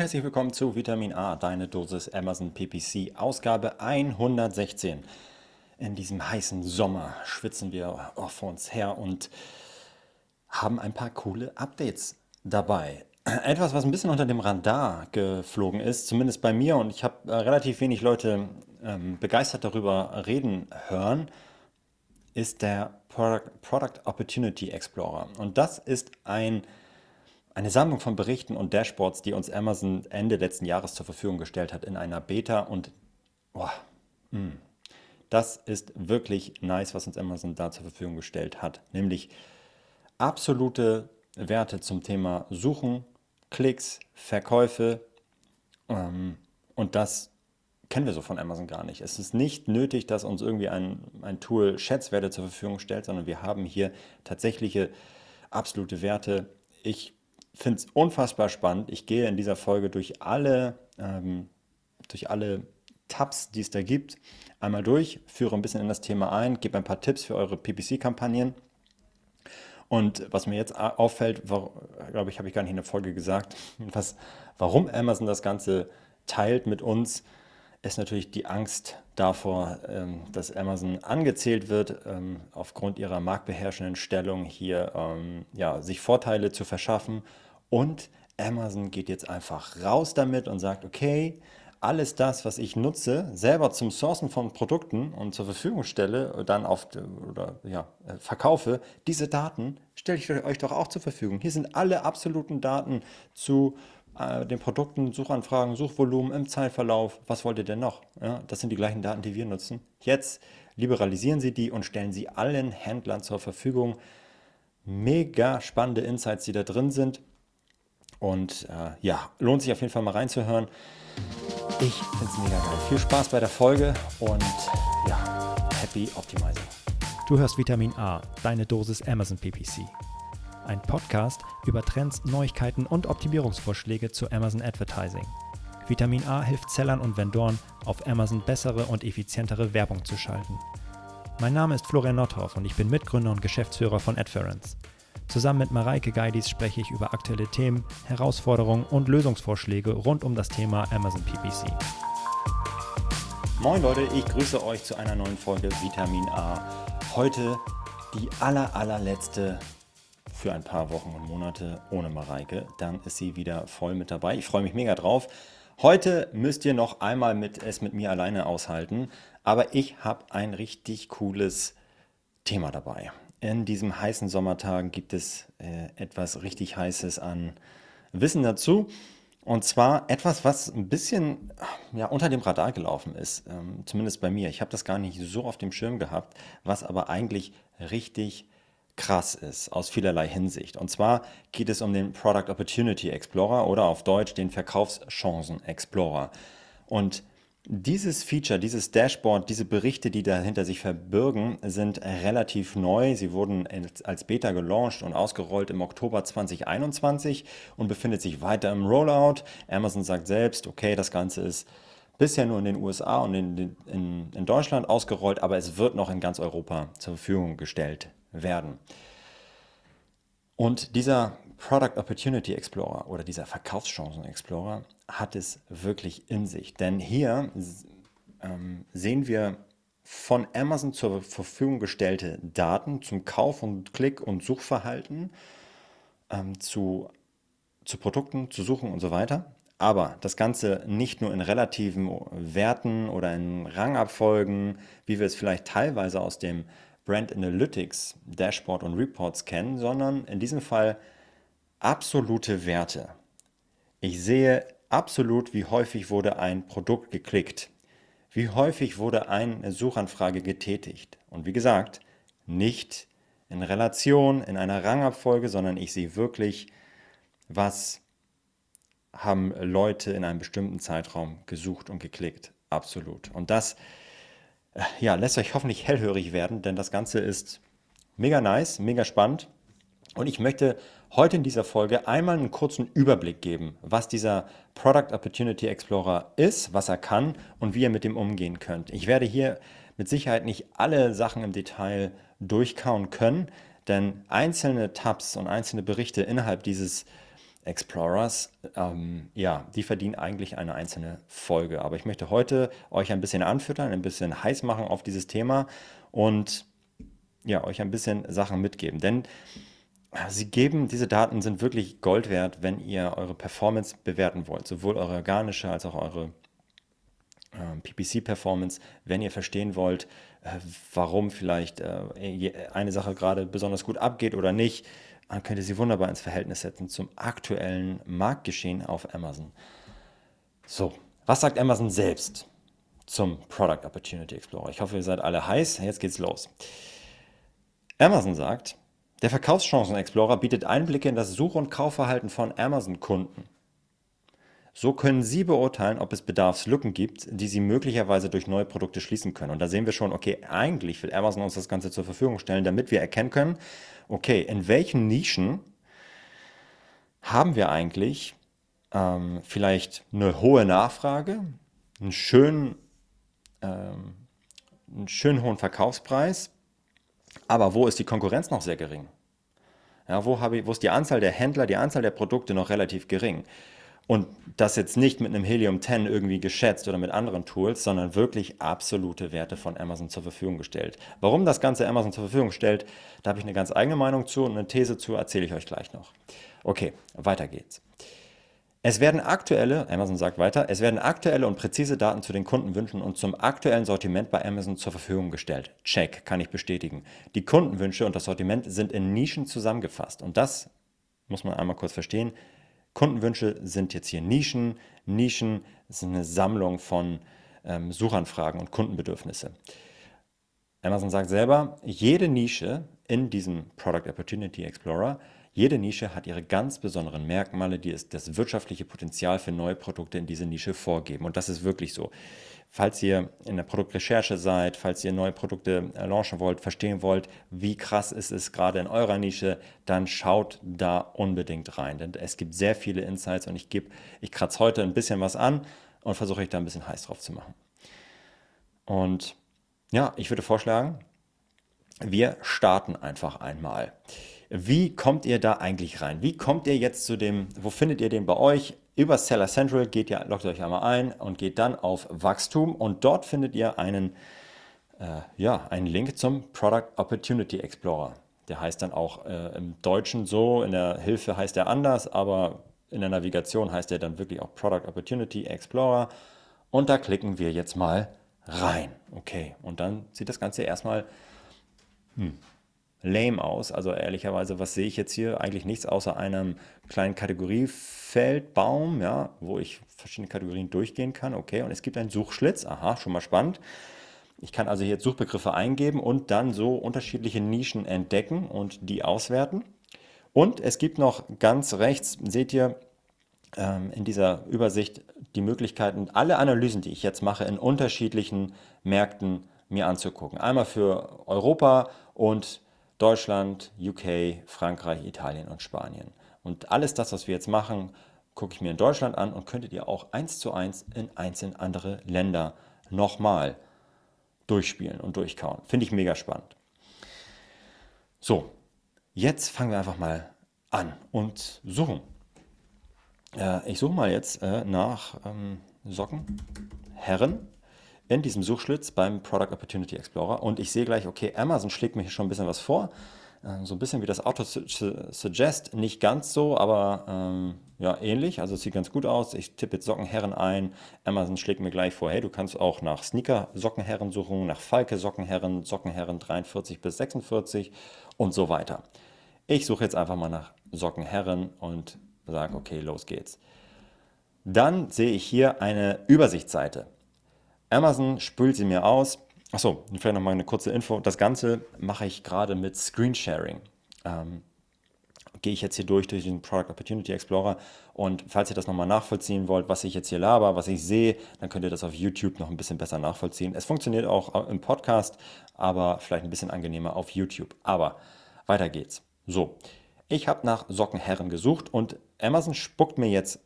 und herzlich willkommen zu Vitamin A, deine Dosis Amazon PPC, Ausgabe 116. In diesem heißen Sommer schwitzen wir vor uns her und haben ein paar coole Updates dabei. Etwas, was ein bisschen unter dem Radar geflogen ist, zumindest bei mir, und ich habe äh, relativ wenig Leute ähm, begeistert darüber reden hören, ist der Product, Product Opportunity Explorer. Und das ist ein eine Sammlung von Berichten und Dashboards, die uns Amazon Ende letzten Jahres zur Verfügung gestellt hat in einer Beta. Und boah, hm, das ist wirklich nice, was uns Amazon da zur Verfügung gestellt hat. Nämlich absolute Werte zum Thema Suchen, Klicks, Verkäufe. Ähm, und das kennen wir so von Amazon gar nicht. Es ist nicht nötig, dass uns irgendwie ein, ein Tool Schätzwerte zur Verfügung stellt, sondern wir haben hier tatsächliche absolute Werte. Ich finde es unfassbar spannend. Ich gehe in dieser Folge durch alle, ähm, durch alle Tabs, die es da gibt, einmal durch, führe ein bisschen in das Thema ein, gebe ein paar Tipps für eure PPC-Kampagnen. Und was mir jetzt auffällt, glaube ich, habe ich gar nicht in der Folge gesagt, was, warum Amazon das Ganze teilt mit uns, ist natürlich die Angst davor, ähm, dass Amazon angezählt wird, ähm, aufgrund ihrer marktbeherrschenden Stellung hier ähm, ja, sich Vorteile zu verschaffen. Und Amazon geht jetzt einfach raus damit und sagt, okay, alles das, was ich nutze, selber zum Sourcen von Produkten und zur Verfügung stelle, dann auf oder ja, äh, verkaufe, diese Daten stelle ich euch doch auch zur Verfügung. Hier sind alle absoluten Daten zu äh, den Produkten, Suchanfragen, Suchvolumen im Zeitverlauf. Was wollt ihr denn noch? Ja, das sind die gleichen Daten, die wir nutzen. Jetzt liberalisieren Sie die und stellen sie allen Händlern zur Verfügung. Mega spannende Insights, die da drin sind. Und äh, ja, lohnt sich auf jeden Fall mal reinzuhören. Ich finde es mega geil. Viel Spaß bei der Folge und ja, happy optimizing. Du hörst Vitamin A, deine Dosis Amazon PPC. Ein Podcast über Trends, Neuigkeiten und Optimierungsvorschläge zu Amazon Advertising. Vitamin A hilft Sellern und Vendoren, auf Amazon bessere und effizientere Werbung zu schalten. Mein Name ist Florian Nordhoff und ich bin Mitgründer und Geschäftsführer von Adference. Zusammen mit Mareike Geidis spreche ich über aktuelle Themen, Herausforderungen und Lösungsvorschläge rund um das Thema Amazon PPC. Moin Leute, ich grüße euch zu einer neuen Folge Vitamin A. Heute die aller allerletzte für ein paar Wochen und Monate ohne Mareike. Dann ist sie wieder voll mit dabei. Ich freue mich mega drauf. Heute müsst ihr noch einmal mit, es mit mir alleine aushalten, aber ich habe ein richtig cooles Thema dabei. In diesem heißen Sommertag gibt es äh, etwas richtig Heißes an Wissen dazu. Und zwar etwas, was ein bisschen ja, unter dem Radar gelaufen ist, ähm, zumindest bei mir. Ich habe das gar nicht so auf dem Schirm gehabt, was aber eigentlich richtig krass ist aus vielerlei Hinsicht. Und zwar geht es um den Product Opportunity Explorer oder auf Deutsch den Verkaufschancen Explorer. Und dieses Feature, dieses Dashboard, diese Berichte, die dahinter sich verbirgen, sind relativ neu. Sie wurden als Beta gelauncht und ausgerollt im Oktober 2021 und befindet sich weiter im Rollout. Amazon sagt selbst, okay, das Ganze ist bisher nur in den USA und in, in, in Deutschland ausgerollt, aber es wird noch in ganz Europa zur Verfügung gestellt werden. Und dieser Product Opportunity Explorer oder dieser Verkaufschancen Explorer hat es wirklich in sich. Denn hier ähm, sehen wir von Amazon zur Verfügung gestellte Daten zum Kauf- und Klick- und Suchverhalten, ähm, zu, zu Produkten, zu Suchen und so weiter. Aber das Ganze nicht nur in relativen Werten oder in Rangabfolgen, wie wir es vielleicht teilweise aus dem Brand Analytics Dashboard und Reports kennen, sondern in diesem Fall absolute Werte. Ich sehe absolut, wie häufig wurde ein Produkt geklickt, wie häufig wurde eine Suchanfrage getätigt. Und wie gesagt, nicht in Relation, in einer Rangabfolge, sondern ich sehe wirklich, was haben Leute in einem bestimmten Zeitraum gesucht und geklickt. Absolut. Und das äh, ja, lässt euch hoffentlich hellhörig werden, denn das Ganze ist mega nice, mega spannend. Und ich möchte heute in dieser Folge einmal einen kurzen Überblick geben, was dieser Product Opportunity Explorer ist, was er kann und wie ihr mit dem umgehen könnt. Ich werde hier mit Sicherheit nicht alle Sachen im Detail durchkauen können, denn einzelne Tabs und einzelne Berichte innerhalb dieses Explorers, ähm, ja, die verdienen eigentlich eine einzelne Folge. Aber ich möchte heute euch ein bisschen anfüttern, ein bisschen heiß machen auf dieses Thema und ja, euch ein bisschen Sachen mitgeben. Denn sie geben, diese Daten sind wirklich Gold wert, wenn ihr eure Performance bewerten wollt, sowohl eure organische als auch eure äh, PPC-Performance, wenn ihr verstehen wollt, äh, warum vielleicht äh, eine Sache gerade besonders gut abgeht oder nicht, dann könnt ihr sie wunderbar ins Verhältnis setzen zum aktuellen Marktgeschehen auf Amazon. So, was sagt Amazon selbst zum Product Opportunity Explorer? Ich hoffe, ihr seid alle heiß. Jetzt geht's los. Amazon sagt, der Verkaufschancen Explorer bietet Einblicke in das Such- und Kaufverhalten von Amazon-Kunden. So können Sie beurteilen, ob es Bedarfslücken gibt, die Sie möglicherweise durch neue Produkte schließen können. Und da sehen wir schon, okay, eigentlich will Amazon uns das Ganze zur Verfügung stellen, damit wir erkennen können, okay, in welchen Nischen haben wir eigentlich ähm, vielleicht eine hohe Nachfrage, einen schönen, ähm, einen schönen hohen Verkaufspreis, aber wo ist die Konkurrenz noch sehr gering? Ja, wo, habe ich, wo ist die Anzahl der Händler, die Anzahl der Produkte noch relativ gering? Und das jetzt nicht mit einem Helium 10 irgendwie geschätzt oder mit anderen Tools, sondern wirklich absolute Werte von Amazon zur Verfügung gestellt. Warum das Ganze Amazon zur Verfügung stellt, da habe ich eine ganz eigene Meinung zu und eine These zu, erzähle ich euch gleich noch. Okay, weiter geht's. Es werden aktuelle, Amazon sagt weiter, es werden aktuelle und präzise Daten zu den Kundenwünschen und zum aktuellen Sortiment bei Amazon zur Verfügung gestellt. Check, kann ich bestätigen. Die Kundenwünsche und das Sortiment sind in Nischen zusammengefasst. Und das muss man einmal kurz verstehen. Kundenwünsche sind jetzt hier Nischen. Nischen sind eine Sammlung von ähm, Suchanfragen und Kundenbedürfnisse. Amazon sagt selber, jede Nische in diesem Product Opportunity Explorer, jede Nische hat ihre ganz besonderen Merkmale, die es das wirtschaftliche Potenzial für neue Produkte in diese Nische vorgeben. Und das ist wirklich so. Falls ihr in der Produktrecherche seid, falls ihr neue Produkte äh, launchen wollt, verstehen wollt, wie krass ist es gerade in eurer Nische, dann schaut da unbedingt rein. Denn es gibt sehr viele Insights und ich gebe, ich kratze heute ein bisschen was an und versuche euch da ein bisschen heiß drauf zu machen. Und ja, ich würde vorschlagen, wir starten einfach einmal. Wie kommt ihr da eigentlich rein? Wie kommt ihr jetzt zu dem, wo findet ihr den bei euch? Über Seller Central geht ihr, loggt euch einmal ein und geht dann auf Wachstum und dort findet ihr einen, äh, ja, einen Link zum Product Opportunity Explorer. Der heißt dann auch äh, im Deutschen so, in der Hilfe heißt er anders, aber in der Navigation heißt er dann wirklich auch Product Opportunity Explorer. Und da klicken wir jetzt mal rein. Okay, und dann sieht das Ganze erstmal hm, lame aus. Also ehrlicherweise, was sehe ich jetzt hier? Eigentlich nichts außer einem kleinen Kategoriefeld, Baum, ja, wo ich verschiedene Kategorien durchgehen kann. Okay, und es gibt einen Suchschlitz. Aha, schon mal spannend. Ich kann also hier jetzt Suchbegriffe eingeben und dann so unterschiedliche Nischen entdecken und die auswerten. Und es gibt noch ganz rechts, seht ihr ähm, in dieser Übersicht die Möglichkeiten, alle Analysen, die ich jetzt mache, in unterschiedlichen Märkten mir anzugucken. Einmal für Europa und Deutschland, UK, Frankreich, Italien und Spanien. Und alles das, was wir jetzt machen, gucke ich mir in Deutschland an und könntet ihr auch eins zu eins in einzelne andere Länder nochmal durchspielen und durchkauen. Finde ich mega spannend. So, jetzt fangen wir einfach mal an und suchen. Äh, ich suche mal jetzt äh, nach ähm, Socken, Herren in diesem Suchschlitz beim Product Opportunity Explorer und ich sehe gleich, okay, Amazon schlägt mir hier schon ein bisschen was vor. Äh, so ein bisschen wie das Auto-Suggest, nicht ganz so, aber ähm, ja, ähnlich. Also es sieht ganz gut aus. Ich tippe jetzt Sockenherren ein. Amazon schlägt mir gleich vor, hey, du kannst auch nach Sneaker-Sockenherren suchen, nach Falke-Sockenherren, Sockenherren 43 bis 46 und so weiter. Ich suche jetzt einfach mal nach Sockenherren und sage, okay, los geht's. Dann sehe ich hier eine Übersichtsseite. Amazon spült sie mir aus. Achso, vielleicht noch mal eine kurze Info. Das Ganze mache ich gerade mit Screensharing. Ähm, gehe ich jetzt hier durch, durch den Product Opportunity Explorer. Und falls ihr das nochmal nachvollziehen wollt, was ich jetzt hier laber, was ich sehe, dann könnt ihr das auf YouTube noch ein bisschen besser nachvollziehen. Es funktioniert auch im Podcast, aber vielleicht ein bisschen angenehmer auf YouTube. Aber weiter geht's. So, ich habe nach Sockenherren gesucht und Amazon spuckt mir jetzt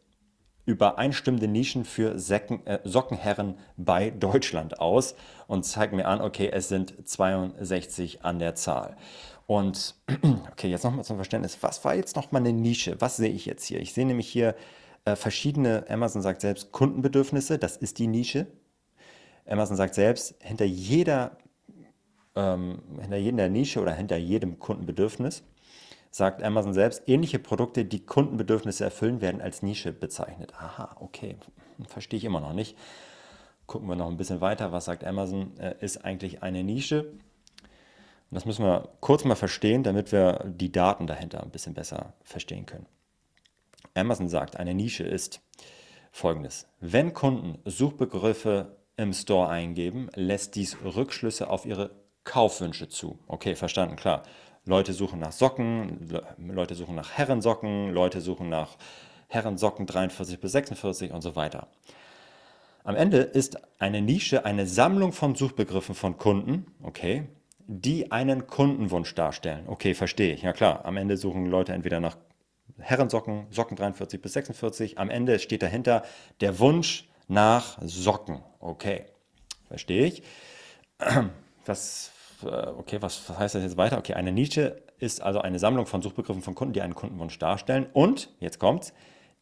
übereinstimmende Nischen für Säcken, äh, Sockenherren bei Deutschland aus und zeigt mir an, okay, es sind 62 an der Zahl. Und okay, jetzt nochmal zum Verständnis. Was war jetzt nochmal eine Nische? Was sehe ich jetzt hier? Ich sehe nämlich hier äh, verschiedene, Amazon sagt selbst, Kundenbedürfnisse. Das ist die Nische. Amazon sagt selbst, hinter jeder, ähm, hinter jeder Nische oder hinter jedem Kundenbedürfnis sagt Amazon selbst, ähnliche Produkte, die Kundenbedürfnisse erfüllen, werden als Nische bezeichnet. Aha, okay, verstehe ich immer noch nicht. Gucken wir noch ein bisschen weiter. Was sagt Amazon? Äh, ist eigentlich eine Nische? das müssen wir kurz mal verstehen, damit wir die Daten dahinter ein bisschen besser verstehen können. Amazon sagt, eine Nische ist folgendes. Wenn Kunden Suchbegriffe im Store eingeben, lässt dies Rückschlüsse auf ihre Kaufwünsche zu. Okay, verstanden, klar. Leute suchen nach Socken, Leute suchen nach Herrensocken, Leute suchen nach Herrensocken 43 bis 46 und so weiter. Am Ende ist eine Nische eine Sammlung von Suchbegriffen von Kunden, okay, die einen Kundenwunsch darstellen. Okay, verstehe ich. Ja klar, am Ende suchen Leute entweder nach Herrensocken, Socken 43 bis 46. Am Ende steht dahinter der Wunsch nach Socken. Okay, verstehe ich. Was, okay, was, was heißt das jetzt weiter? Okay, eine Nische ist also eine Sammlung von Suchbegriffen von Kunden, die einen Kundenwunsch darstellen. Und, jetzt kommt's,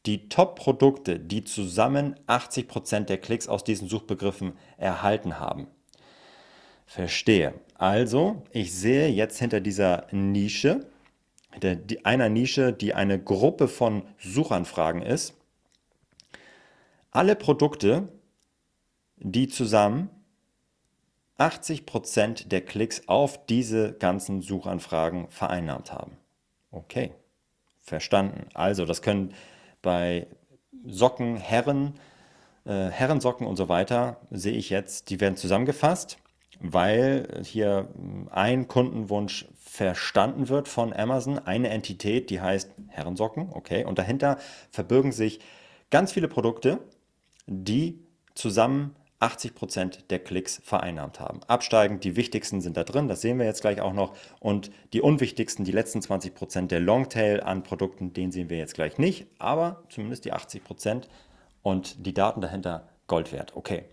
die Top-Produkte, die zusammen 80% der Klicks aus diesen Suchbegriffen erhalten haben. Verstehe. Also, ich sehe jetzt hinter dieser Nische, hinter einer Nische, die eine Gruppe von Suchanfragen ist, alle Produkte, die zusammen 80% der Klicks auf diese ganzen Suchanfragen vereinnahmt haben. Okay, verstanden. Also, das können bei Socken, Herren, äh, Herrensocken und so weiter, sehe ich jetzt, die werden zusammengefasst, weil hier ein Kundenwunsch verstanden wird von Amazon, eine Entität, die heißt Herrensocken, okay, und dahinter verbirgen sich ganz viele Produkte, die zusammen 80% der Klicks vereinnahmt haben. Absteigend, die wichtigsten sind da drin, das sehen wir jetzt gleich auch noch. Und die unwichtigsten, die letzten 20% der Longtail an Produkten, den sehen wir jetzt gleich nicht, aber zumindest die 80% und die Daten dahinter Gold wert. Okay.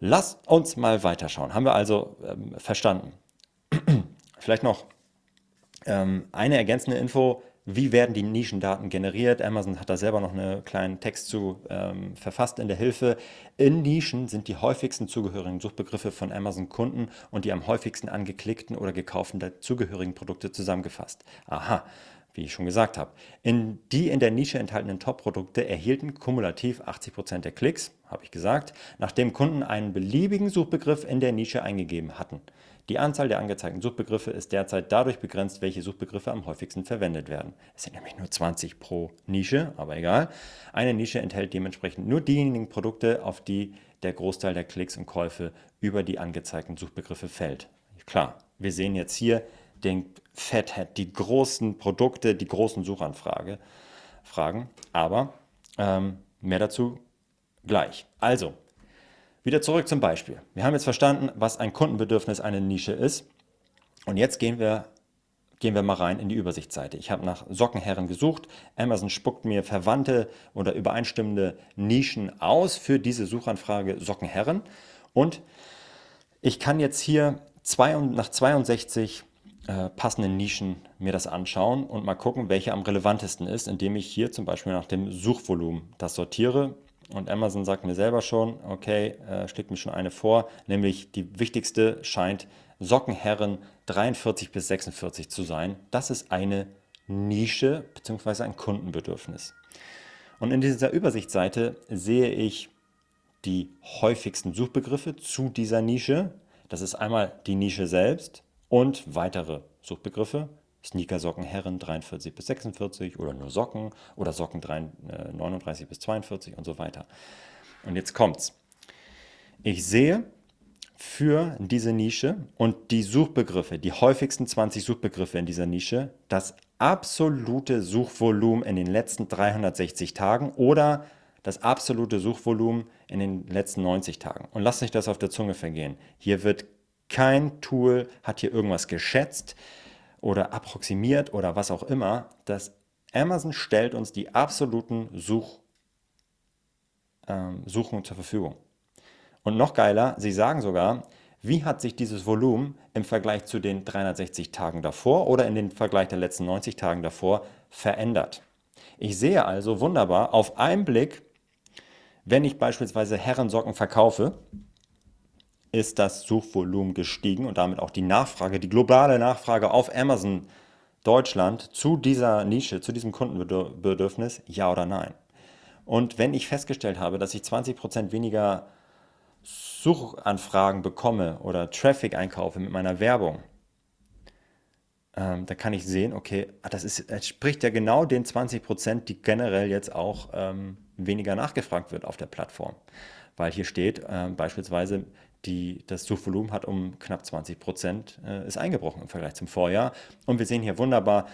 Lass uns mal weiterschauen. Haben wir also ähm, verstanden. Vielleicht noch ähm, eine ergänzende Info. Wie werden die Nischendaten generiert? Amazon hat da selber noch einen kleinen Text zu ähm, verfasst in der Hilfe. In Nischen sind die häufigsten zugehörigen Suchbegriffe von Amazon-Kunden und die am häufigsten angeklickten oder gekauften dazugehörigen Produkte zusammengefasst. Aha, wie ich schon gesagt habe. In die in der Nische enthaltenen Top-Produkte erhielten kumulativ 80% der Klicks, habe ich gesagt, nachdem Kunden einen beliebigen Suchbegriff in der Nische eingegeben hatten. Die Anzahl der angezeigten Suchbegriffe ist derzeit dadurch begrenzt, welche Suchbegriffe am häufigsten verwendet werden. Es sind nämlich nur 20 pro Nische, aber egal. Eine Nische enthält dementsprechend nur diejenigen Produkte, auf die der Großteil der Klicks und Käufe über die angezeigten Suchbegriffe fällt. Klar, wir sehen jetzt hier den Fathead, die großen Produkte, die großen Suchanfragen. Aber ähm, mehr dazu gleich. Also, wieder zurück zum Beispiel. Wir haben jetzt verstanden, was ein Kundenbedürfnis eine Nische ist. Und jetzt gehen wir, gehen wir mal rein in die Übersichtsseite. Ich habe nach Sockenherren gesucht. Amazon spuckt mir verwandte oder übereinstimmende Nischen aus für diese Suchanfrage Sockenherren. Und ich kann jetzt hier zwei, nach 62 äh, passenden Nischen mir das anschauen und mal gucken, welche am relevantesten ist, indem ich hier zum Beispiel nach dem Suchvolumen das sortiere. Und Amazon sagt mir selber schon, okay, äh, schlägt mir schon eine vor, nämlich die wichtigste scheint Sockenherren 43 bis 46 zu sein. Das ist eine Nische bzw. ein Kundenbedürfnis. Und in dieser Übersichtsseite sehe ich die häufigsten Suchbegriffe zu dieser Nische. Das ist einmal die Nische selbst und weitere Suchbegriffe. Sneakersocken Herren 43 bis 46 oder nur Socken oder Socken 39 äh, bis 42 und so weiter. Und jetzt kommt's. Ich sehe für diese Nische und die Suchbegriffe, die häufigsten 20 Suchbegriffe in dieser Nische, das absolute Suchvolumen in den letzten 360 Tagen oder das absolute Suchvolumen in den letzten 90 Tagen. Und lasst euch das auf der Zunge vergehen. Hier wird kein Tool, hat hier irgendwas geschätzt oder approximiert oder was auch immer, das Amazon stellt uns die absoluten Such, ähm, Suchungen zur Verfügung. Und noch geiler, sie sagen sogar, wie hat sich dieses Volumen im Vergleich zu den 360 Tagen davor oder in den Vergleich der letzten 90 Tagen davor verändert. Ich sehe also wunderbar auf einen Blick, wenn ich beispielsweise Herrensocken verkaufe, ist das Suchvolumen gestiegen und damit auch die Nachfrage, die globale Nachfrage auf Amazon Deutschland zu dieser Nische, zu diesem Kundenbedürfnis, ja oder nein? Und wenn ich festgestellt habe, dass ich 20% weniger Suchanfragen bekomme oder Traffic einkaufe mit meiner Werbung, ähm, da kann ich sehen, okay, ah, das, ist, das spricht ja genau den 20%, die generell jetzt auch ähm, weniger nachgefragt wird auf der Plattform. Weil hier steht äh, beispielsweise, die, das Suchvolumen hat um knapp 20 Prozent äh, ist eingebrochen im Vergleich zum Vorjahr. Und wir sehen hier wunderbar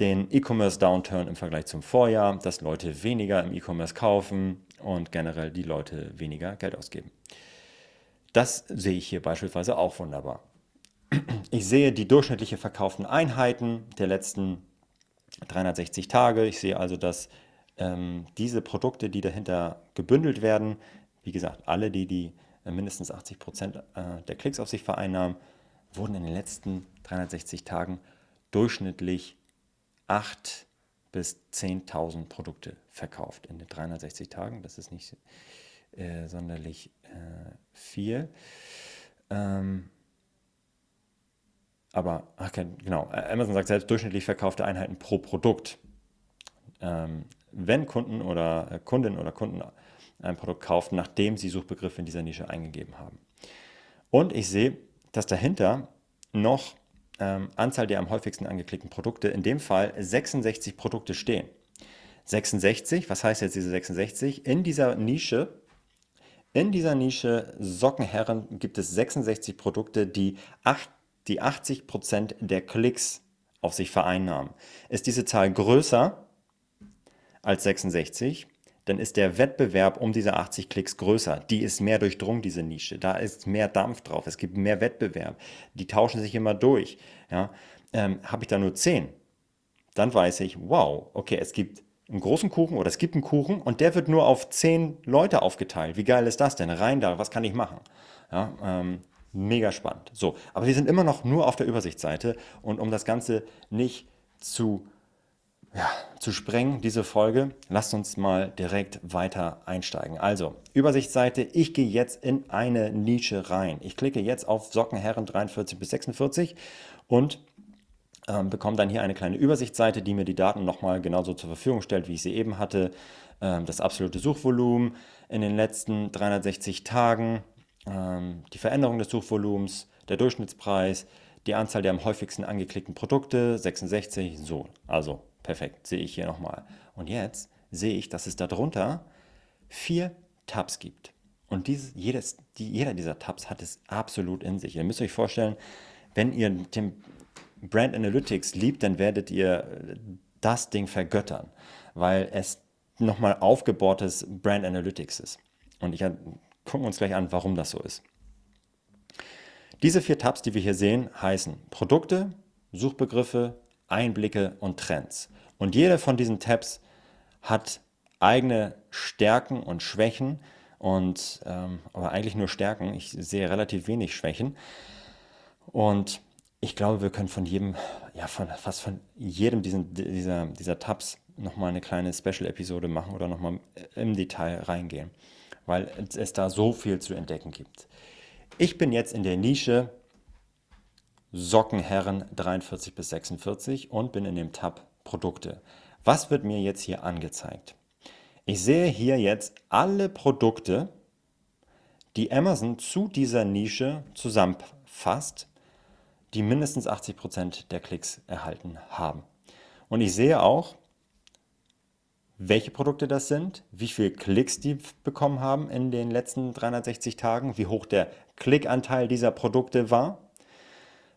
den E-Commerce-Downturn im Vergleich zum Vorjahr, dass Leute weniger im E-Commerce kaufen und generell die Leute weniger Geld ausgeben. Das sehe ich hier beispielsweise auch wunderbar. Ich sehe die durchschnittliche verkauften Einheiten der letzten 360 Tage. Ich sehe also, dass ähm, diese Produkte, die dahinter gebündelt werden, wie gesagt, alle, die, die mindestens 80 Prozent äh, der Klicks auf sich vereinnahmen, wurden in den letzten 360 Tagen durchschnittlich 8.000 bis 10.000 Produkte verkauft in den 360 Tagen. Das ist nicht äh, sonderlich äh, viel. Ähm, aber, okay, genau, Amazon sagt selbst durchschnittlich verkaufte Einheiten pro Produkt. Ähm, wenn Kunden oder äh, Kundinnen oder Kunden ein Produkt kaufen, nachdem sie Suchbegriffe in dieser Nische eingegeben haben. Und ich sehe, dass dahinter noch ähm, Anzahl der am häufigsten angeklickten Produkte, in dem Fall 66 Produkte stehen. 66, was heißt jetzt diese 66? In dieser Nische, in dieser Nische Sockenherren gibt es 66 Produkte, die, 8, die 80% der Klicks auf sich vereinnahmen. Ist diese Zahl größer als 66, dann ist der Wettbewerb um diese 80 Klicks größer. Die ist mehr durchdrungen, diese Nische. Da ist mehr Dampf drauf. Es gibt mehr Wettbewerb. Die tauschen sich immer durch. Ja? Ähm, Habe ich da nur 10, dann weiß ich, wow, okay, es gibt einen großen Kuchen oder es gibt einen Kuchen und der wird nur auf 10 Leute aufgeteilt. Wie geil ist das denn? Rein da, was kann ich machen? Ja, ähm, mega spannend. So, aber wir sind immer noch nur auf der Übersichtsseite und um das Ganze nicht zu ja, zu sprengen, diese Folge, lasst uns mal direkt weiter einsteigen. Also, Übersichtsseite, ich gehe jetzt in eine Nische rein. Ich klicke jetzt auf Sockenherren 43 bis 46 und ähm, bekomme dann hier eine kleine Übersichtsseite, die mir die Daten nochmal genauso zur Verfügung stellt, wie ich sie eben hatte. Ähm, das absolute Suchvolumen in den letzten 360 Tagen, ähm, die Veränderung des Suchvolumens, der Durchschnittspreis, die Anzahl der am häufigsten angeklickten Produkte, 66, so. Also Perfekt, sehe ich hier nochmal. Und jetzt sehe ich, dass es darunter vier Tabs gibt. Und dieses, jedes, die, jeder dieser Tabs hat es absolut in sich. Ihr müsst euch vorstellen, wenn ihr den Brand Analytics liebt, dann werdet ihr das Ding vergöttern, weil es nochmal aufgebohrtes Brand Analytics ist. Und ich gucken uns gleich an, warum das so ist. Diese vier Tabs, die wir hier sehen, heißen Produkte, Suchbegriffe, Einblicke und Trends. Und jeder von diesen Tabs hat eigene Stärken und Schwächen und ähm, aber eigentlich nur Stärken. Ich sehe relativ wenig Schwächen. Und ich glaube, wir können von jedem, ja, von, fast von jedem diesen, dieser, dieser Tabs nochmal eine kleine Special-Episode machen oder nochmal im Detail reingehen, weil es da so viel zu entdecken gibt. Ich bin jetzt in der Nische Sockenherren 43 bis 46 und bin in dem Tab Produkte. Was wird mir jetzt hier angezeigt? Ich sehe hier jetzt alle Produkte, die Amazon zu dieser Nische zusammenfasst, die mindestens 80% der Klicks erhalten haben. Und ich sehe auch, welche Produkte das sind, wie viele Klicks die bekommen haben in den letzten 360 Tagen, wie hoch der Klickanteil dieser Produkte war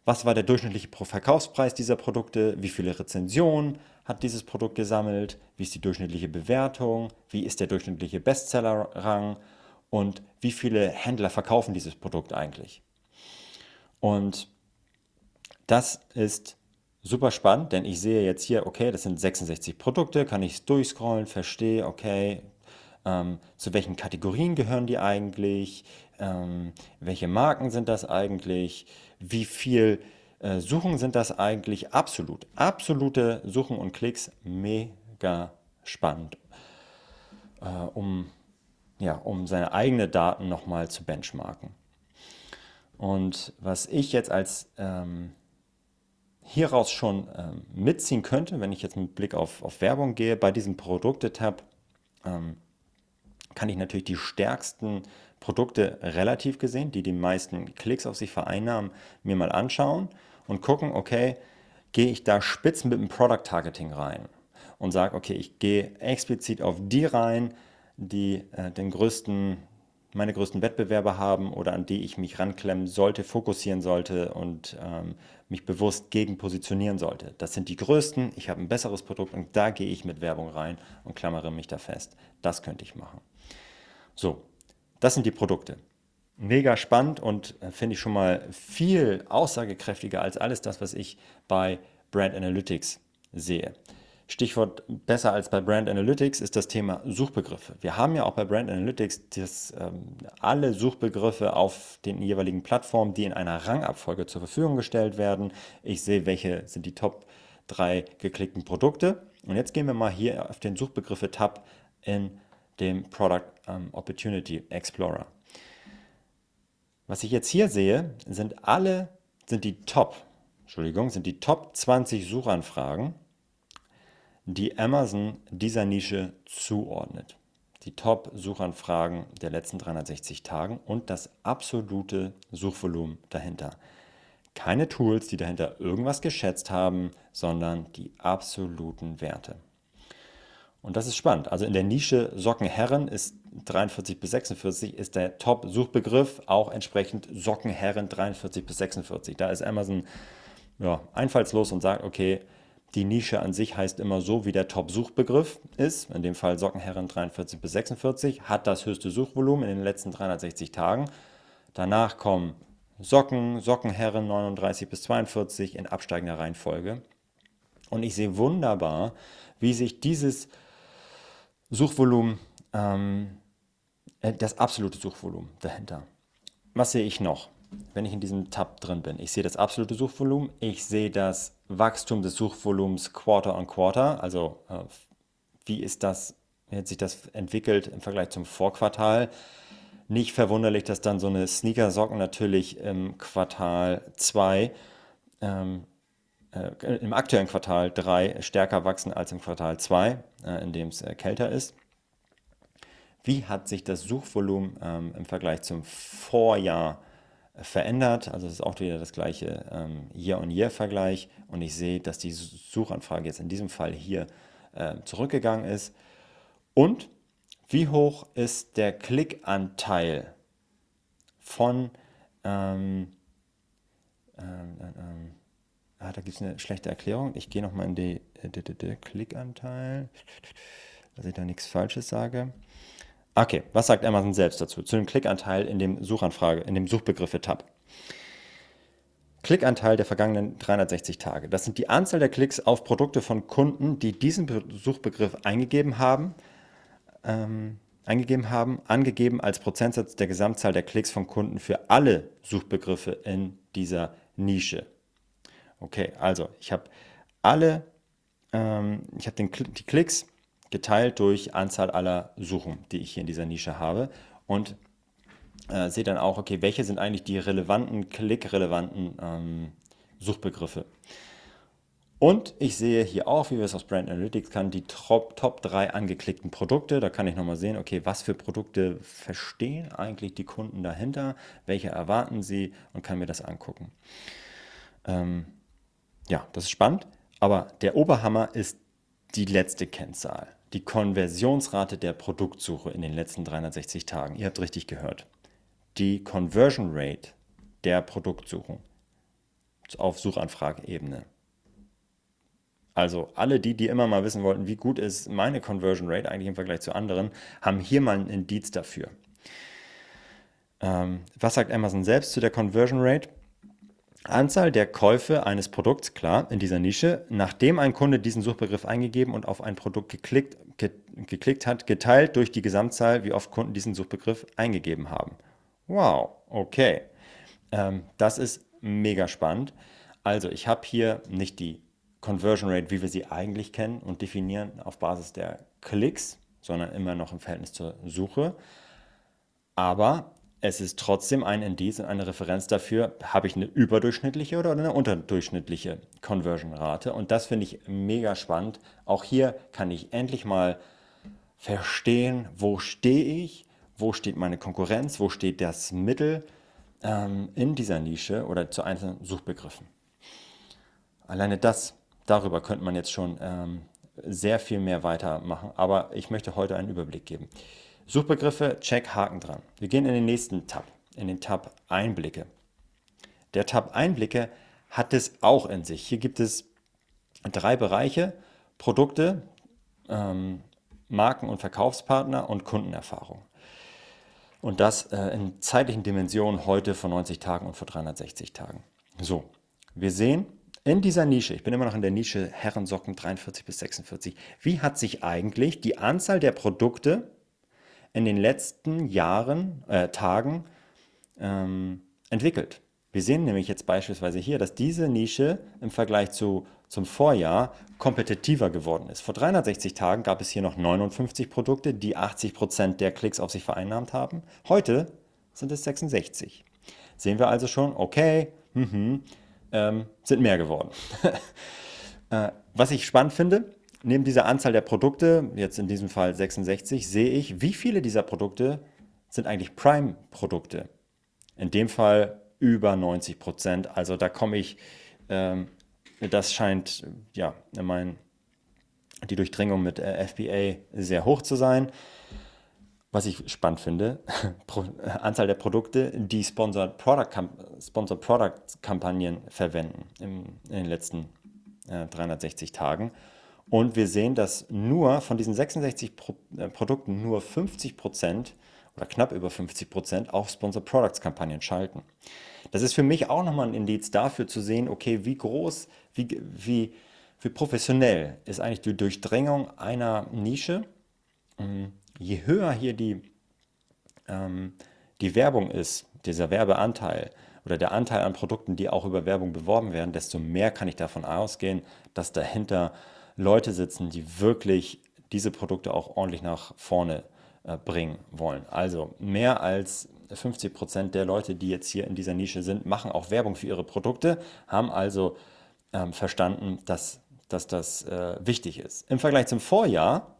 was war der durchschnittliche Verkaufspreis dieser Produkte, wie viele Rezensionen hat dieses Produkt gesammelt, wie ist die durchschnittliche Bewertung, wie ist der durchschnittliche Bestsellerrang? Und wie viele Händler verkaufen dieses Produkt eigentlich. Und das ist super spannend, denn ich sehe jetzt hier, okay, das sind 66 Produkte, kann ich es durchscrollen, verstehe, okay, ähm, zu welchen Kategorien gehören die eigentlich, ähm, welche Marken sind das eigentlich, wie viel äh, Suchen sind das eigentlich, absolut, absolute Suchen und Klicks, mega spannend, äh, um, ja, um seine eigenen Daten nochmal zu benchmarken. Und was ich jetzt als ähm, hieraus schon ähm, mitziehen könnte, wenn ich jetzt mit Blick auf, auf Werbung gehe, bei diesem Produkte-Tab ähm, kann ich natürlich die stärksten Produkte relativ gesehen, die die meisten Klicks auf sich vereinnahmen, mir mal anschauen und gucken, okay, gehe ich da spitz mit dem Product Targeting rein und sage, okay, ich gehe explizit auf die rein, die äh, den größten meine größten Wettbewerber haben oder an die ich mich ranklemmen sollte, fokussieren sollte und ähm, mich bewusst gegen positionieren sollte. Das sind die größten, ich habe ein besseres Produkt und da gehe ich mit Werbung rein und klammere mich da fest. Das könnte ich machen. So, das sind die Produkte. Mega spannend und äh, finde ich schon mal viel aussagekräftiger als alles das, was ich bei Brand Analytics sehe. Stichwort besser als bei Brand Analytics ist das Thema Suchbegriffe. Wir haben ja auch bei Brand Analytics das, ähm, alle Suchbegriffe auf den jeweiligen Plattformen, die in einer Rangabfolge zur Verfügung gestellt werden. Ich sehe, welche sind die Top 3 geklickten Produkte. Und jetzt gehen wir mal hier auf den Suchbegriffe-Tab in dem Product ähm, Opportunity Explorer. Was ich jetzt hier sehe, sind alle, sind die Top, Entschuldigung, sind die Top 20 Suchanfragen die Amazon dieser Nische zuordnet. Die Top-Suchanfragen der letzten 360 Tagen und das absolute Suchvolumen dahinter. Keine Tools, die dahinter irgendwas geschätzt haben, sondern die absoluten Werte. Und das ist spannend. Also in der Nische Sockenherren ist 43 bis 46 ist der Top-Suchbegriff auch entsprechend Sockenherren 43 bis 46. Da ist Amazon ja, einfallslos und sagt, okay, die Nische an sich heißt immer so, wie der Top-Suchbegriff ist. In dem Fall Sockenherren 43 bis 46, hat das höchste Suchvolumen in den letzten 360 Tagen. Danach kommen Socken, Sockenherren 39 bis 42 in absteigender Reihenfolge. Und ich sehe wunderbar, wie sich dieses Suchvolumen, ähm, äh, das absolute Suchvolumen dahinter. Was sehe ich noch? wenn ich in diesem Tab drin bin. Ich sehe das absolute Suchvolumen, ich sehe das Wachstum des Suchvolumens Quarter on Quarter, also äh, wie ist das, wie hat sich das entwickelt im Vergleich zum Vorquartal. Nicht verwunderlich, dass dann so eine Sneaker-Socken natürlich im Quartal 2, ähm, äh, im aktuellen Quartal 3 stärker wachsen als im Quartal 2, äh, in dem es äh, kälter ist. Wie hat sich das Suchvolumen ähm, im Vergleich zum Vorjahr verändert. Also es ist auch wieder das gleiche ähm, Year-on-Year-Vergleich und ich sehe, dass die Suchanfrage jetzt in diesem Fall hier äh, zurückgegangen ist. Und wie hoch ist der Klickanteil von ähm, ähm, ähm, ah, da gibt es eine schlechte Erklärung. Ich gehe nochmal in die, äh, Klickanteil, dass ich da nichts Falsches sage. Okay, was sagt Amazon selbst dazu? Zu dem Klickanteil in dem Suchanfrage, in dem Suchbegriffe-Tab. Klickanteil der vergangenen 360 Tage. Das sind die Anzahl der Klicks auf Produkte von Kunden, die diesen Suchbegriff eingegeben haben, ähm, eingegeben haben, angegeben als Prozentsatz der Gesamtzahl der Klicks von Kunden für alle Suchbegriffe in dieser Nische. Okay, also ich habe alle, ähm, ich habe die Klicks geteilt durch Anzahl aller Suchen, die ich hier in dieser Nische habe und äh, sehe dann auch, okay, welche sind eigentlich die relevanten, klickrelevanten ähm, Suchbegriffe. Und ich sehe hier auch, wie wir es aus Brand Analytics kann, die Top, Top 3 angeklickten Produkte. Da kann ich nochmal sehen, okay, was für Produkte verstehen eigentlich die Kunden dahinter, welche erwarten sie und kann mir das angucken. Ähm, ja, das ist spannend, aber der Oberhammer ist die letzte Kennzahl die Konversionsrate der Produktsuche in den letzten 360 Tagen. Ihr habt richtig gehört. Die Conversion Rate der Produktsuchung auf Suchanfrageebene. Also alle die, die immer mal wissen wollten, wie gut ist meine Conversion Rate eigentlich im Vergleich zu anderen, haben hier mal ein Indiz dafür. Ähm, was sagt Amazon selbst zu der Conversion Rate? Anzahl der Käufe eines Produkts, klar, in dieser Nische, nachdem ein Kunde diesen Suchbegriff eingegeben und auf ein Produkt geklickt, ge, geklickt hat, geteilt durch die Gesamtzahl, wie oft Kunden diesen Suchbegriff eingegeben haben. Wow, okay. Ähm, das ist mega spannend. Also ich habe hier nicht die Conversion Rate, wie wir sie eigentlich kennen und definieren auf Basis der Klicks, sondern immer noch im Verhältnis zur Suche. Aber es ist trotzdem ein Indiz und eine Referenz dafür, habe ich eine überdurchschnittliche oder eine unterdurchschnittliche Conversion-Rate. Und das finde ich mega spannend. Auch hier kann ich endlich mal verstehen, wo stehe ich, wo steht meine Konkurrenz, wo steht das Mittel ähm, in dieser Nische oder zu einzelnen Suchbegriffen. Alleine das, darüber könnte man jetzt schon ähm, sehr viel mehr weitermachen, aber ich möchte heute einen Überblick geben. Suchbegriffe, check, Haken dran. Wir gehen in den nächsten Tab, in den Tab Einblicke. Der Tab Einblicke hat es auch in sich. Hier gibt es drei Bereiche, Produkte, ähm, Marken- und Verkaufspartner und Kundenerfahrung. Und das äh, in zeitlichen Dimensionen heute vor 90 Tagen und vor 360 Tagen. So, wir sehen in dieser Nische, ich bin immer noch in der Nische Herrensocken 43 bis 46, wie hat sich eigentlich die Anzahl der Produkte in den letzten Jahren, äh, Tagen ähm, entwickelt. Wir sehen nämlich jetzt beispielsweise hier, dass diese Nische im Vergleich zu, zum Vorjahr kompetitiver geworden ist. Vor 360 Tagen gab es hier noch 59 Produkte, die 80 Prozent der Klicks auf sich vereinnahmt haben. Heute sind es 66. Sehen wir also schon, okay, mh, ähm, sind mehr geworden. äh, was ich spannend finde, neben dieser Anzahl der Produkte, jetzt in diesem Fall 66, sehe ich, wie viele dieser Produkte sind eigentlich Prime-Produkte. In dem Fall über 90 Prozent. Also da komme ich, ähm, das scheint ja mein, die Durchdringung mit äh, FBA sehr hoch zu sein. Was ich spannend finde, Anzahl der Produkte, die Sponsored Product, Sponsored Product Kampagnen verwenden im, in den letzten äh, 360 Tagen. Und wir sehen, dass nur von diesen 66 Pro äh, Produkten nur 50 Prozent oder knapp über 50 Prozent auch Sponsor Products Kampagnen schalten. Das ist für mich auch nochmal ein Indiz dafür zu sehen, okay, wie groß, wie, wie, wie professionell ist eigentlich die Durchdringung einer Nische. Ähm, je höher hier die, ähm, die Werbung ist, dieser Werbeanteil oder der Anteil an Produkten, die auch über Werbung beworben werden, desto mehr kann ich davon ausgehen, dass dahinter Leute sitzen, die wirklich diese Produkte auch ordentlich nach vorne äh, bringen wollen. Also mehr als 50 Prozent der Leute, die jetzt hier in dieser Nische sind, machen auch Werbung für ihre Produkte, haben also ähm, verstanden, dass, dass das äh, wichtig ist. Im Vergleich zum Vorjahr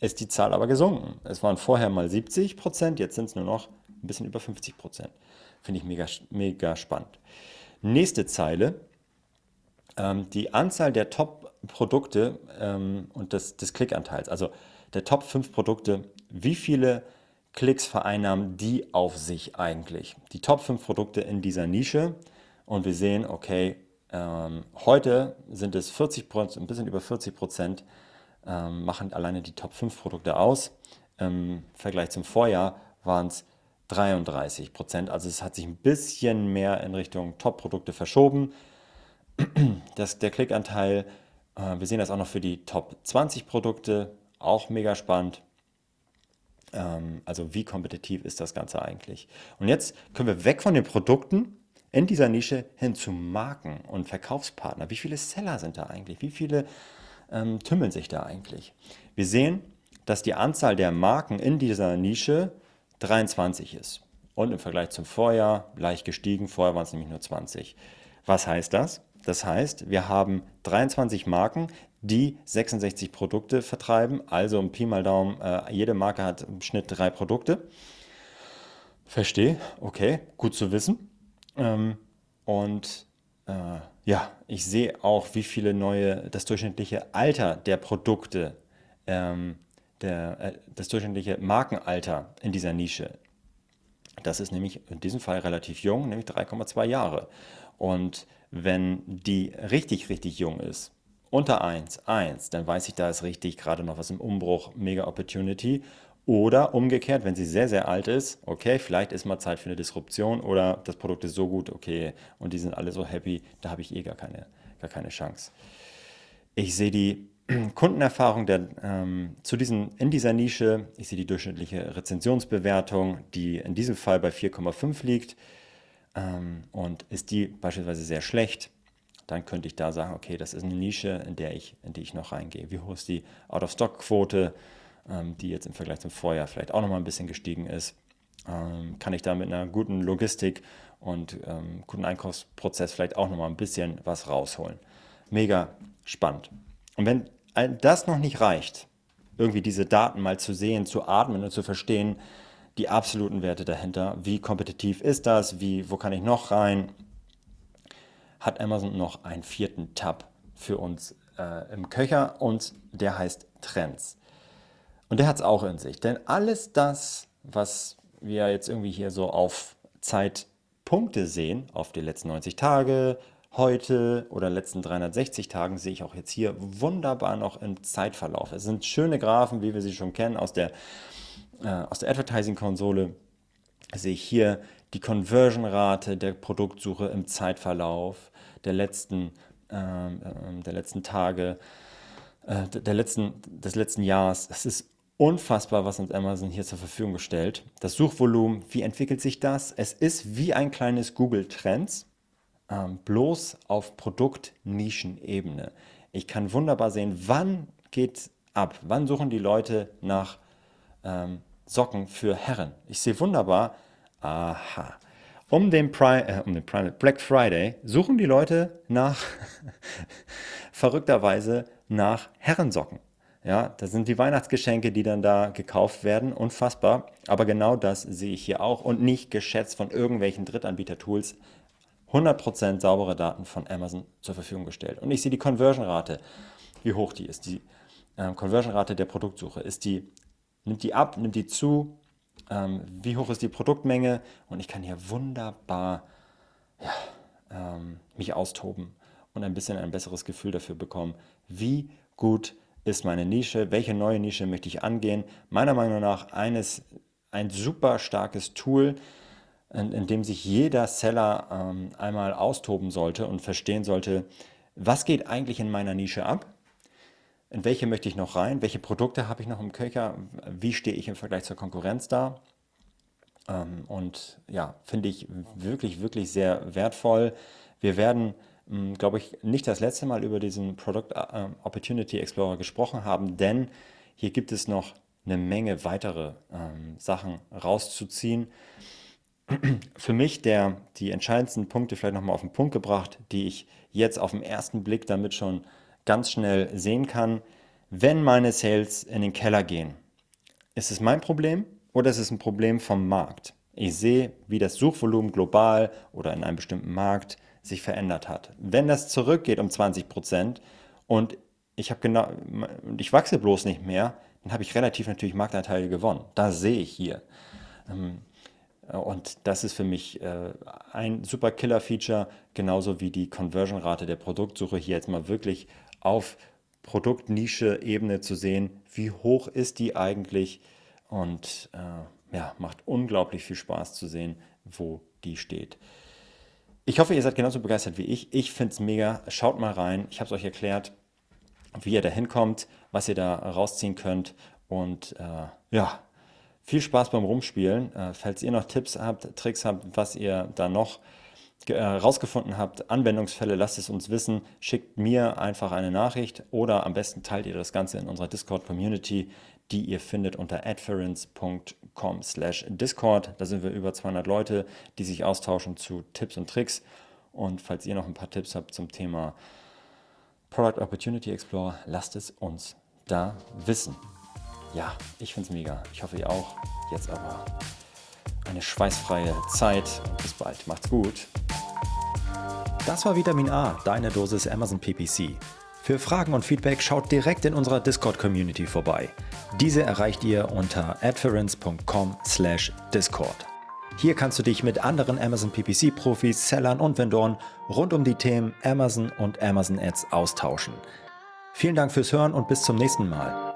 ist die Zahl aber gesunken. Es waren vorher mal 70 Prozent, jetzt sind es nur noch ein bisschen über 50 Prozent. Finde ich mega, mega spannend. Nächste Zeile. Ähm, die Anzahl der Top Produkte ähm, und des, des Klickanteils, also der Top 5 Produkte, wie viele Klicks vereinnahmen die auf sich eigentlich? Die Top 5 Produkte in dieser Nische und wir sehen, okay, ähm, heute sind es 40 ein bisschen über 40 Prozent ähm, machen alleine die Top 5 Produkte aus. Im Vergleich zum Vorjahr waren es 33 Prozent. Also es hat sich ein bisschen mehr in Richtung Top-Produkte verschoben. Das, der Klickanteil äh, wir sehen das auch noch für die Top 20 Produkte, auch mega spannend. Ähm, also wie kompetitiv ist das Ganze eigentlich? Und jetzt können wir weg von den Produkten in dieser Nische hin zu Marken und Verkaufspartner. Wie viele Seller sind da eigentlich? Wie viele ähm, tümmeln sich da eigentlich? Wir sehen, dass die Anzahl der Marken in dieser Nische 23 ist. Und im Vergleich zum Vorjahr leicht gestiegen. Vorher waren es nämlich nur 20. Was heißt das? Das heißt, wir haben 23 Marken, die 66 Produkte vertreiben. Also im Pi mal Daumen, äh, jede Marke hat im Schnitt drei Produkte. Verstehe, okay, gut zu wissen. Ähm, und äh, ja, ich sehe auch, wie viele neue, das durchschnittliche Alter der Produkte, ähm, der, äh, das durchschnittliche Markenalter in dieser Nische. Das ist nämlich in diesem Fall relativ jung, nämlich 3,2 Jahre. Und wenn die richtig, richtig jung ist, unter 1, 1, dann weiß ich, da ist richtig gerade noch was im Umbruch, mega Opportunity. Oder umgekehrt, wenn sie sehr, sehr alt ist, okay, vielleicht ist mal Zeit für eine Disruption oder das Produkt ist so gut, okay, und die sind alle so happy, da habe ich eh gar keine, gar keine Chance. Ich sehe die Kundenerfahrung der, ähm, zu diesen, in dieser Nische, ich sehe die durchschnittliche Rezensionsbewertung, die in diesem Fall bei 4,5 liegt. Ähm, und ist die beispielsweise sehr schlecht, dann könnte ich da sagen, okay, das ist eine Nische, in, der ich, in die ich noch reingehe. Wie hoch ist die Out-of-Stock-Quote, ähm, die jetzt im Vergleich zum Vorjahr vielleicht auch nochmal ein bisschen gestiegen ist? Ähm, kann ich da mit einer guten Logistik und ähm, guten Einkaufsprozess vielleicht auch nochmal ein bisschen was rausholen? Mega spannend. Und wenn das noch nicht reicht, irgendwie diese Daten mal zu sehen, zu atmen und zu verstehen, die absoluten Werte dahinter, wie kompetitiv ist das, wie, wo kann ich noch rein, hat Amazon noch einen vierten Tab für uns äh, im Köcher und der heißt Trends. Und der hat es auch in sich, denn alles das, was wir jetzt irgendwie hier so auf Zeitpunkte sehen, auf die letzten 90 Tage, heute oder letzten 360 Tagen sehe ich auch jetzt hier wunderbar noch im Zeitverlauf. Es sind schöne Graphen, wie wir sie schon kennen aus der, äh, aus der Advertising-Konsole. Sehe ich hier die Conversion-Rate der Produktsuche im Zeitverlauf der letzten, ähm, äh, der letzten Tage, äh, der letzten, des letzten Jahres. Es ist unfassbar, was uns Amazon hier zur Verfügung stellt. Das Suchvolumen, wie entwickelt sich das? Es ist wie ein kleines Google Trends ähm, bloß auf Produktnischenebene. Ich kann wunderbar sehen, wann geht ab, wann suchen die Leute nach ähm, Socken für Herren. Ich sehe wunderbar, aha, um den, Pri äh, um den Prime Black Friday suchen die Leute nach, verrückterweise, nach Herrensocken. Ja, das sind die Weihnachtsgeschenke, die dann da gekauft werden. Unfassbar. Aber genau das sehe ich hier auch und nicht geschätzt von irgendwelchen Drittanbieter-Tools. 100% saubere Daten von Amazon zur Verfügung gestellt. Und ich sehe die Conversion-Rate, wie hoch die ist. Die äh, Conversion-Rate der Produktsuche. Ist die, nimmt die ab, nimmt die zu? Ähm, wie hoch ist die Produktmenge? Und ich kann hier wunderbar ja, ähm, mich austoben und ein bisschen ein besseres Gefühl dafür bekommen, wie gut ist meine Nische, welche neue Nische möchte ich angehen. Meiner Meinung nach eines, ein super starkes Tool, in, in dem sich jeder Seller ähm, einmal austoben sollte und verstehen sollte, was geht eigentlich in meiner Nische ab? In welche möchte ich noch rein? Welche Produkte habe ich noch im Köcher? Wie stehe ich im Vergleich zur Konkurrenz da? Ähm, und ja, finde ich wirklich, wirklich sehr wertvoll. Wir werden, hm, glaube ich, nicht das letzte Mal über diesen Product äh, Opportunity Explorer gesprochen haben, denn hier gibt es noch eine Menge weitere ähm, Sachen rauszuziehen für mich der, die entscheidendsten Punkte vielleicht nochmal auf den Punkt gebracht, die ich jetzt auf den ersten Blick damit schon ganz schnell sehen kann. Wenn meine Sales in den Keller gehen, ist es mein Problem oder ist es ein Problem vom Markt? Ich sehe, wie das Suchvolumen global oder in einem bestimmten Markt sich verändert hat. Wenn das zurückgeht um 20 Prozent und ich habe genau, ich wachse bloß nicht mehr, dann habe ich relativ natürlich Marktanteile gewonnen. Da sehe ich hier. Ähm, und das ist für mich äh, ein super Killer-Feature, genauso wie die Conversion-Rate der Produktsuche hier jetzt mal wirklich auf Produktnische-Ebene zu sehen, wie hoch ist die eigentlich und äh, ja, macht unglaublich viel Spaß zu sehen, wo die steht. Ich hoffe, ihr seid genauso begeistert wie ich. Ich finde es mega. Schaut mal rein. Ich habe es euch erklärt, wie ihr da hinkommt, was ihr da rausziehen könnt. Und äh, ja, viel Spaß beim Rumspielen. Äh, falls ihr noch Tipps habt, Tricks habt, was ihr da noch herausgefunden äh, habt, Anwendungsfälle, lasst es uns wissen. Schickt mir einfach eine Nachricht oder am besten teilt ihr das Ganze in unserer Discord-Community, die ihr findet unter adference.com slash Discord. Da sind wir über 200 Leute, die sich austauschen zu Tipps und Tricks. Und falls ihr noch ein paar Tipps habt zum Thema Product Opportunity Explorer, lasst es uns da wissen ja, ich finde es mega. Ich hoffe, ihr auch. Jetzt aber eine schweißfreie Zeit bis bald. Macht's gut. Das war Vitamin A, deine Dosis Amazon PPC. Für Fragen und Feedback schaut direkt in unserer Discord-Community vorbei. Diese erreicht ihr unter adference.com/discord. Hier kannst du dich mit anderen Amazon PPC-Profis, Sellern und Vendoren rund um die Themen Amazon und Amazon Ads austauschen. Vielen Dank fürs Hören und bis zum nächsten Mal.